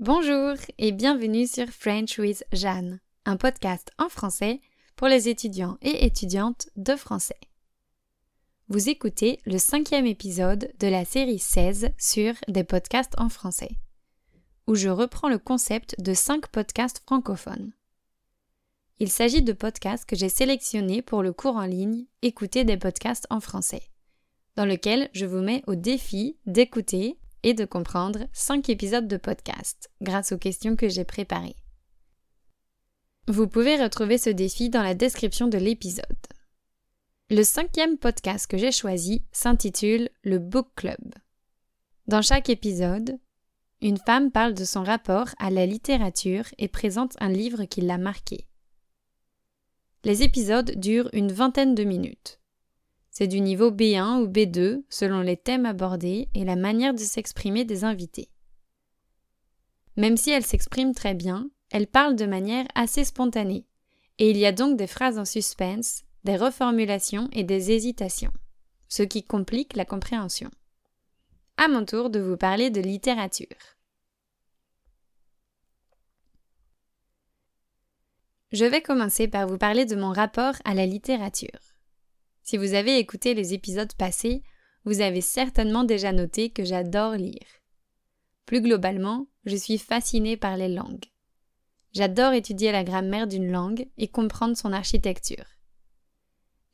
Bonjour et bienvenue sur French with Jeanne, un podcast en français pour les étudiants et étudiantes de français. Vous écoutez le cinquième épisode de la série 16 sur des podcasts en français, où je reprends le concept de cinq podcasts francophones. Il s'agit de podcasts que j'ai sélectionnés pour le cours en ligne Écouter des podcasts en français, dans lequel je vous mets au défi d'écouter et de comprendre 5 épisodes de podcast grâce aux questions que j'ai préparées. Vous pouvez retrouver ce défi dans la description de l'épisode. Le cinquième podcast que j'ai choisi s'intitule Le Book Club. Dans chaque épisode, une femme parle de son rapport à la littérature et présente un livre qui l'a marqué. Les épisodes durent une vingtaine de minutes. C'est du niveau B1 ou B2 selon les thèmes abordés et la manière de s'exprimer des invités. Même si elle s'exprime très bien, elle parle de manière assez spontanée, et il y a donc des phrases en suspense, des reformulations et des hésitations, ce qui complique la compréhension. À mon tour de vous parler de littérature. Je vais commencer par vous parler de mon rapport à la littérature. Si vous avez écouté les épisodes passés, vous avez certainement déjà noté que j'adore lire. Plus globalement, je suis fascinée par les langues. J'adore étudier la grammaire d'une langue et comprendre son architecture.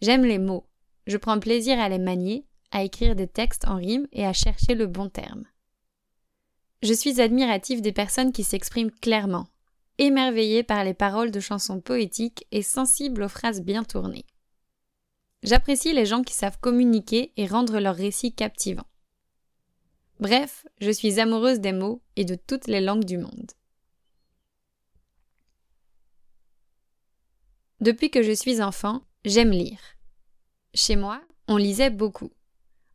J'aime les mots. Je prends plaisir à les manier, à écrire des textes en rime et à chercher le bon terme. Je suis admirative des personnes qui s'expriment clairement, émerveillée par les paroles de chansons poétiques et sensible aux phrases bien tournées. J'apprécie les gens qui savent communiquer et rendre leur récit captivant. Bref, je suis amoureuse des mots et de toutes les langues du monde. Depuis que je suis enfant, j'aime lire. Chez moi, on lisait beaucoup.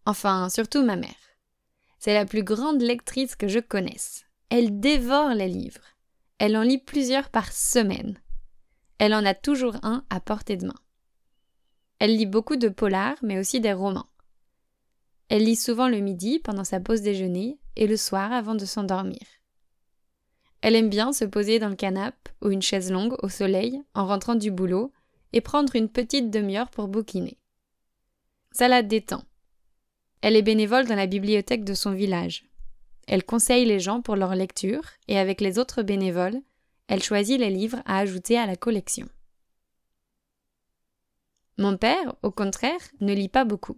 Enfin, surtout ma mère. C'est la plus grande lectrice que je connaisse. Elle dévore les livres. Elle en lit plusieurs par semaine. Elle en a toujours un à portée de main. Elle lit beaucoup de polars, mais aussi des romans. Elle lit souvent le midi pendant sa pause déjeuner et le soir avant de s'endormir. Elle aime bien se poser dans le canapé ou une chaise longue au soleil en rentrant du boulot et prendre une petite demi-heure pour bouquiner. Ça la détend. Elle est bénévole dans la bibliothèque de son village. Elle conseille les gens pour leur lecture et avec les autres bénévoles, elle choisit les livres à ajouter à la collection. Mon père, au contraire, ne lit pas beaucoup.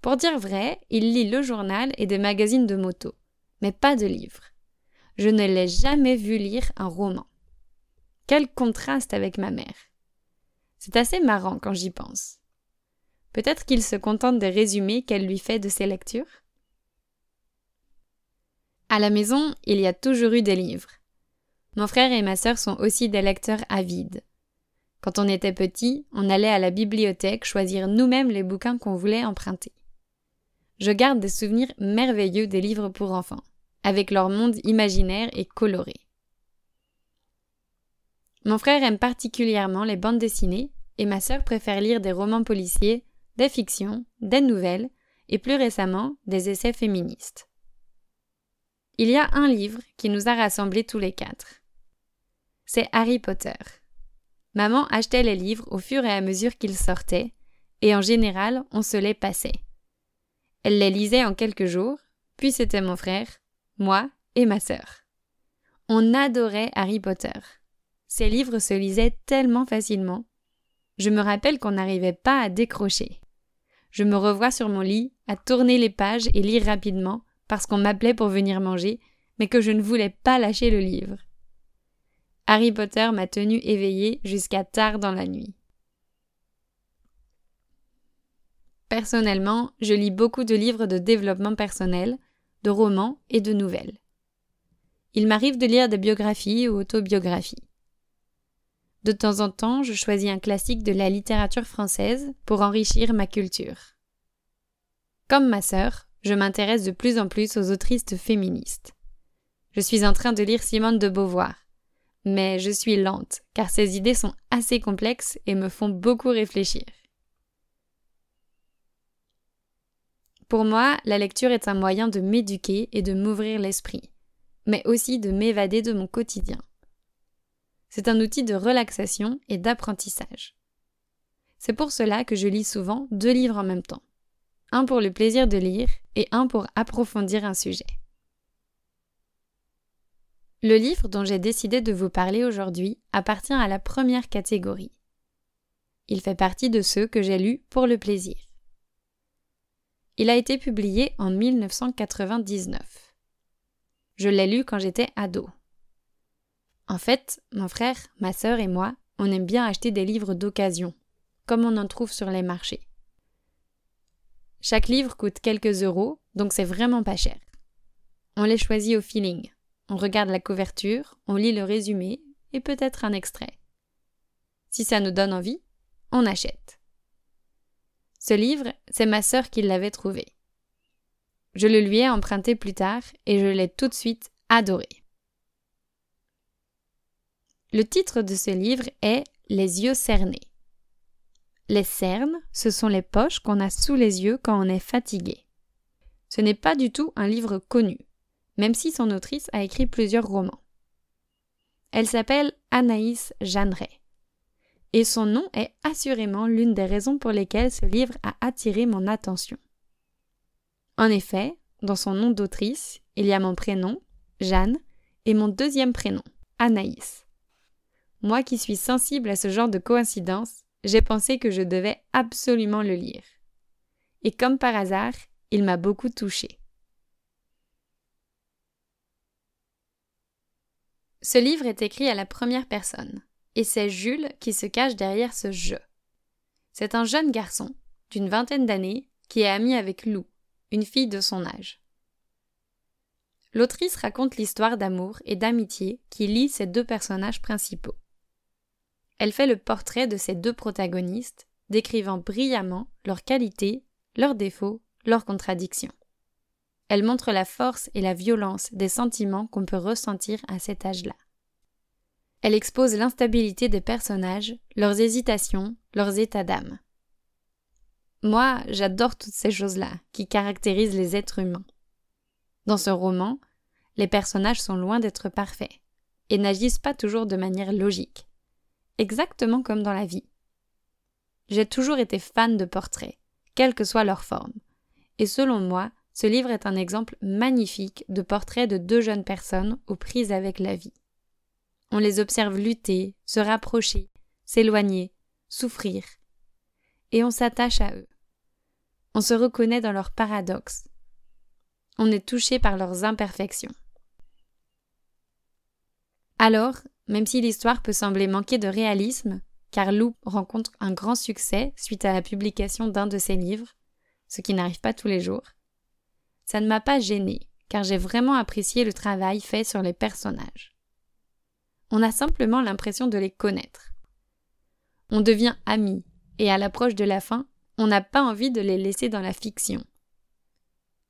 Pour dire vrai, il lit le journal et des magazines de moto, mais pas de livres. Je ne l'ai jamais vu lire un roman. Quel contraste avec ma mère. C'est assez marrant quand j'y pense. Peut-être qu'il se contente des résumés qu'elle lui fait de ses lectures. À la maison, il y a toujours eu des livres. Mon frère et ma sœur sont aussi des lecteurs avides. Quand on était petit, on allait à la bibliothèque choisir nous-mêmes les bouquins qu'on voulait emprunter. Je garde des souvenirs merveilleux des livres pour enfants, avec leur monde imaginaire et coloré. Mon frère aime particulièrement les bandes dessinées et ma sœur préfère lire des romans policiers, des fictions, des nouvelles et plus récemment des essais féministes. Il y a un livre qui nous a rassemblés tous les quatre. C'est Harry Potter. Maman achetait les livres au fur et à mesure qu'ils sortaient, et en général, on se les passait. Elle les lisait en quelques jours, puis c'était mon frère, moi et ma sœur. On adorait Harry Potter. Ces livres se lisaient tellement facilement. Je me rappelle qu'on n'arrivait pas à décrocher. Je me revois sur mon lit, à tourner les pages et lire rapidement, parce qu'on m'appelait pour venir manger, mais que je ne voulais pas lâcher le livre. Harry Potter m'a tenu éveillée jusqu'à tard dans la nuit. Personnellement, je lis beaucoup de livres de développement personnel, de romans et de nouvelles. Il m'arrive de lire des biographies ou autobiographies. De temps en temps, je choisis un classique de la littérature française pour enrichir ma culture. Comme ma sœur, je m'intéresse de plus en plus aux autrices féministes. Je suis en train de lire Simone de Beauvoir, mais je suis lente, car ces idées sont assez complexes et me font beaucoup réfléchir. Pour moi, la lecture est un moyen de m'éduquer et de m'ouvrir l'esprit. mais aussi de m'évader de mon quotidien. C'est un outil de relaxation et d'apprentissage. C'est pour cela que je lis souvent deux livres en même temps. Un pour le plaisir de lire et un pour approfondir un sujet. Le livre dont j'ai décidé de vous parler aujourd'hui appartient à la première catégorie. Il fait partie de ceux que j'ai lus pour le plaisir. Il a été publié en 1999. Je l'ai lu quand j'étais ado. En fait, mon frère, ma sœur et moi, on aime bien acheter des livres d'occasion, comme on en trouve sur les marchés. Chaque livre coûte quelques euros, donc c'est vraiment pas cher. On les choisit au feeling. On regarde la couverture, on lit le résumé et peut-être un extrait. Si ça nous donne envie, on achète. Ce livre, c'est ma sœur qui l'avait trouvé. Je le lui ai emprunté plus tard et je l'ai tout de suite adoré. Le titre de ce livre est Les yeux cernés. Les cernes, ce sont les poches qu'on a sous les yeux quand on est fatigué. Ce n'est pas du tout un livre connu même si son autrice a écrit plusieurs romans. Elle s'appelle Anaïs Jeanneret. Et son nom est assurément l'une des raisons pour lesquelles ce livre a attiré mon attention. En effet, dans son nom d'autrice, il y a mon prénom, Jeanne, et mon deuxième prénom, Anaïs. Moi qui suis sensible à ce genre de coïncidence, j'ai pensé que je devais absolument le lire. Et comme par hasard, il m'a beaucoup touchée. Ce livre est écrit à la première personne, et c'est Jules qui se cache derrière ce je. C'est un jeune garçon, d'une vingtaine d'années, qui est ami avec Lou, une fille de son âge. L'autrice raconte l'histoire d'amour et d'amitié qui lie ces deux personnages principaux. Elle fait le portrait de ces deux protagonistes, décrivant brillamment leurs qualités, leurs défauts, leurs contradictions. Elle montre la force et la violence des sentiments qu'on peut ressentir à cet âge-là. Elle expose l'instabilité des personnages, leurs hésitations, leurs états d'âme. Moi, j'adore toutes ces choses-là qui caractérisent les êtres humains. Dans ce roman, les personnages sont loin d'être parfaits et n'agissent pas toujours de manière logique, exactement comme dans la vie. J'ai toujours été fan de portraits, quelle que soit leur forme, et selon moi, ce livre est un exemple magnifique de portrait de deux jeunes personnes aux prises avec la vie. On les observe lutter, se rapprocher, s'éloigner, souffrir. Et on s'attache à eux. On se reconnaît dans leurs paradoxes. On est touché par leurs imperfections. Alors, même si l'histoire peut sembler manquer de réalisme, car Lou rencontre un grand succès suite à la publication d'un de ses livres, ce qui n'arrive pas tous les jours, ça ne m'a pas gêné, car j'ai vraiment apprécié le travail fait sur les personnages. On a simplement l'impression de les connaître. On devient amis, et à l'approche de la fin, on n'a pas envie de les laisser dans la fiction.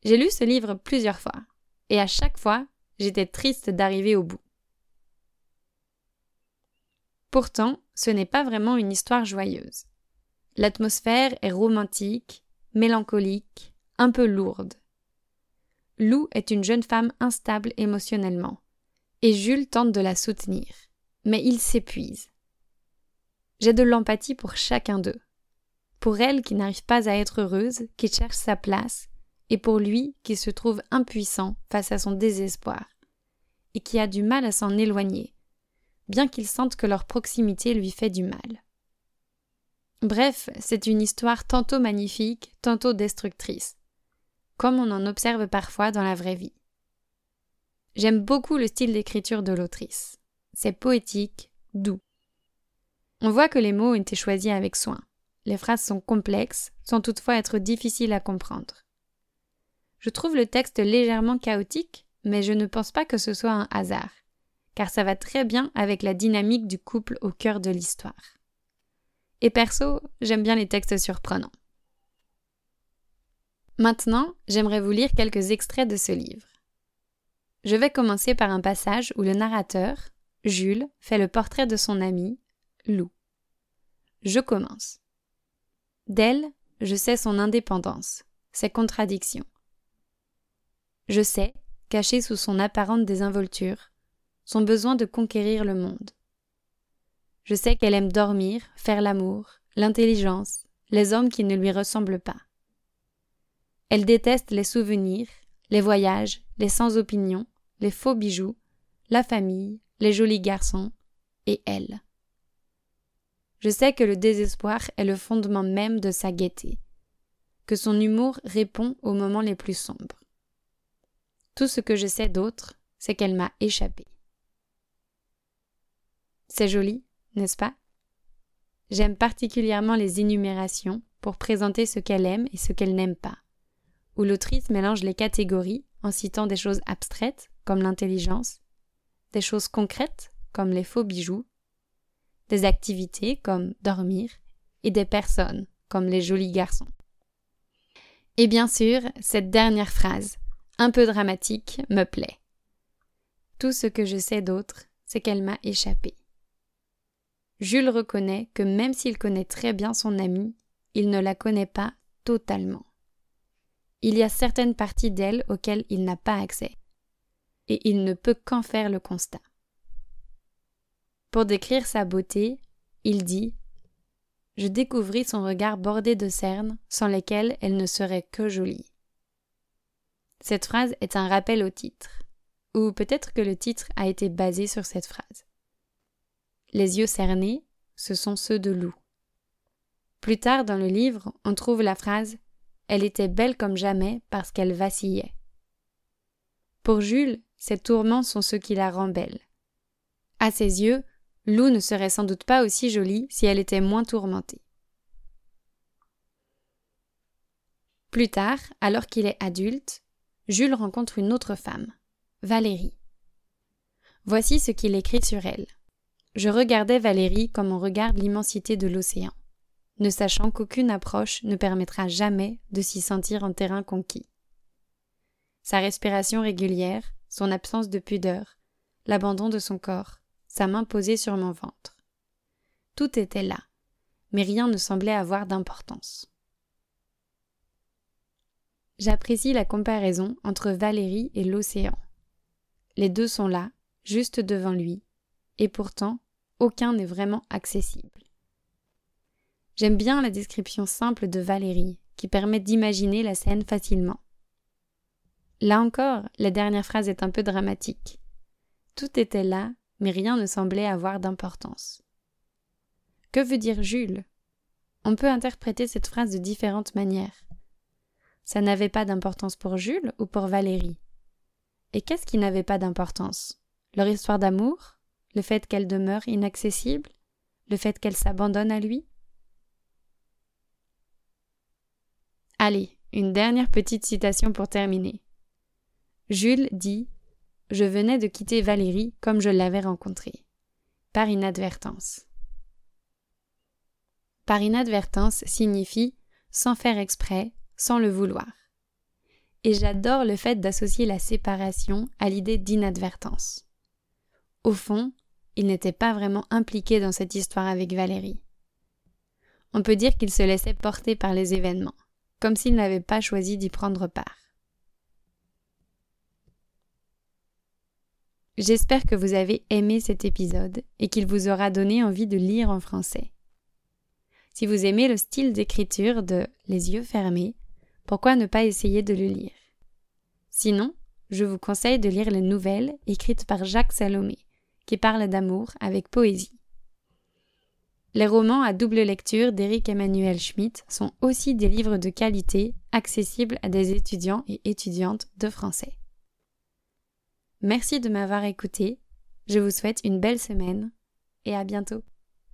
J'ai lu ce livre plusieurs fois, et à chaque fois, j'étais triste d'arriver au bout. Pourtant, ce n'est pas vraiment une histoire joyeuse. L'atmosphère est romantique, mélancolique, un peu lourde. Lou est une jeune femme instable émotionnellement, et Jules tente de la soutenir, mais il s'épuise. J'ai de l'empathie pour chacun d'eux. Pour elle qui n'arrive pas à être heureuse, qui cherche sa place, et pour lui qui se trouve impuissant face à son désespoir, et qui a du mal à s'en éloigner, bien qu'il sente que leur proximité lui fait du mal. Bref, c'est une histoire tantôt magnifique, tantôt destructrice, comme on en observe parfois dans la vraie vie. J'aime beaucoup le style d'écriture de l'autrice. C'est poétique, doux. On voit que les mots ont été choisis avec soin. Les phrases sont complexes, sans toutefois être difficiles à comprendre. Je trouve le texte légèrement chaotique, mais je ne pense pas que ce soit un hasard, car ça va très bien avec la dynamique du couple au cœur de l'histoire. Et perso, j'aime bien les textes surprenants. Maintenant, j'aimerais vous lire quelques extraits de ce livre. Je vais commencer par un passage où le narrateur, Jules, fait le portrait de son ami, Lou. Je commence. D'elle, je sais son indépendance, ses contradictions. Je sais caché sous son apparente désinvolture, son besoin de conquérir le monde. Je sais qu'elle aime dormir, faire l'amour, l'intelligence, les hommes qui ne lui ressemblent pas. Elle déteste les souvenirs, les voyages, les sans opinion, les faux bijoux, la famille, les jolis garçons, et elle. Je sais que le désespoir est le fondement même de sa gaieté, que son humour répond aux moments les plus sombres. Tout ce que je sais d'autre, c'est qu'elle m'a échappé. C'est joli, n'est-ce pas? J'aime particulièrement les énumérations pour présenter ce qu'elle aime et ce qu'elle n'aime pas, où l'autrice mélange les catégories en citant des choses abstraites, comme l'intelligence, des choses concrètes, comme les faux bijoux, des activités comme dormir et des personnes comme les jolis garçons. Et bien sûr, cette dernière phrase, un peu dramatique, me plaît. Tout ce que je sais d'autre, c'est qu'elle m'a échappé. Jules reconnaît que même s'il connaît très bien son amie, il ne la connaît pas totalement. Il y a certaines parties d'elle auxquelles il n'a pas accès, et il ne peut qu'en faire le constat. Pour décrire sa beauté, il dit Je découvris son regard bordé de cernes, sans lesquelles elle ne serait que jolie. Cette phrase est un rappel au titre, ou peut-être que le titre a été basé sur cette phrase. Les yeux cernés, ce sont ceux de loup. Plus tard dans le livre, on trouve la phrase Elle était belle comme jamais parce qu'elle vacillait. Pour Jules, ces tourments sont ceux qui la rendent belle. À ses yeux, Lou ne serait sans doute pas aussi jolie si elle était moins tourmentée. Plus tard, alors qu'il est adulte, Jules rencontre une autre femme, Valérie. Voici ce qu'il écrit sur elle. Je regardais Valérie comme on regarde l'immensité de l'océan, ne sachant qu'aucune approche ne permettra jamais de s'y sentir en terrain conquis. Sa respiration régulière, son absence de pudeur, l'abandon de son corps, sa main posée sur mon ventre. Tout était là, mais rien ne semblait avoir d'importance. J'apprécie la comparaison entre Valérie et l'océan. Les deux sont là, juste devant lui, et pourtant aucun n'est vraiment accessible. J'aime bien la description simple de Valérie, qui permet d'imaginer la scène facilement. Là encore, la dernière phrase est un peu dramatique. Tout était là, mais rien ne semblait avoir d'importance. Que veut dire Jules? On peut interpréter cette phrase de différentes manières. Ça n'avait pas d'importance pour Jules ou pour Valérie? Et qu'est-ce qui n'avait pas d'importance? Leur histoire d'amour? Le fait qu'elle demeure inaccessible? Le fait qu'elle s'abandonne à lui? Allez, une dernière petite citation pour terminer. Jules dit je venais de quitter Valérie comme je l'avais rencontrée, par inadvertance. Par inadvertance signifie sans faire exprès, sans le vouloir. Et j'adore le fait d'associer la séparation à l'idée d'inadvertance. Au fond, il n'était pas vraiment impliqué dans cette histoire avec Valérie. On peut dire qu'il se laissait porter par les événements, comme s'il n'avait pas choisi d'y prendre part. J'espère que vous avez aimé cet épisode et qu'il vous aura donné envie de lire en français. Si vous aimez le style d'écriture de Les yeux fermés, pourquoi ne pas essayer de le lire? Sinon, je vous conseille de lire les nouvelles écrites par Jacques Salomé, qui parlent d'amour avec poésie. Les romans à double lecture d'Éric Emmanuel Schmitt sont aussi des livres de qualité accessibles à des étudiants et étudiantes de français. Merci de m'avoir écouté. Je vous souhaite une belle semaine et à bientôt.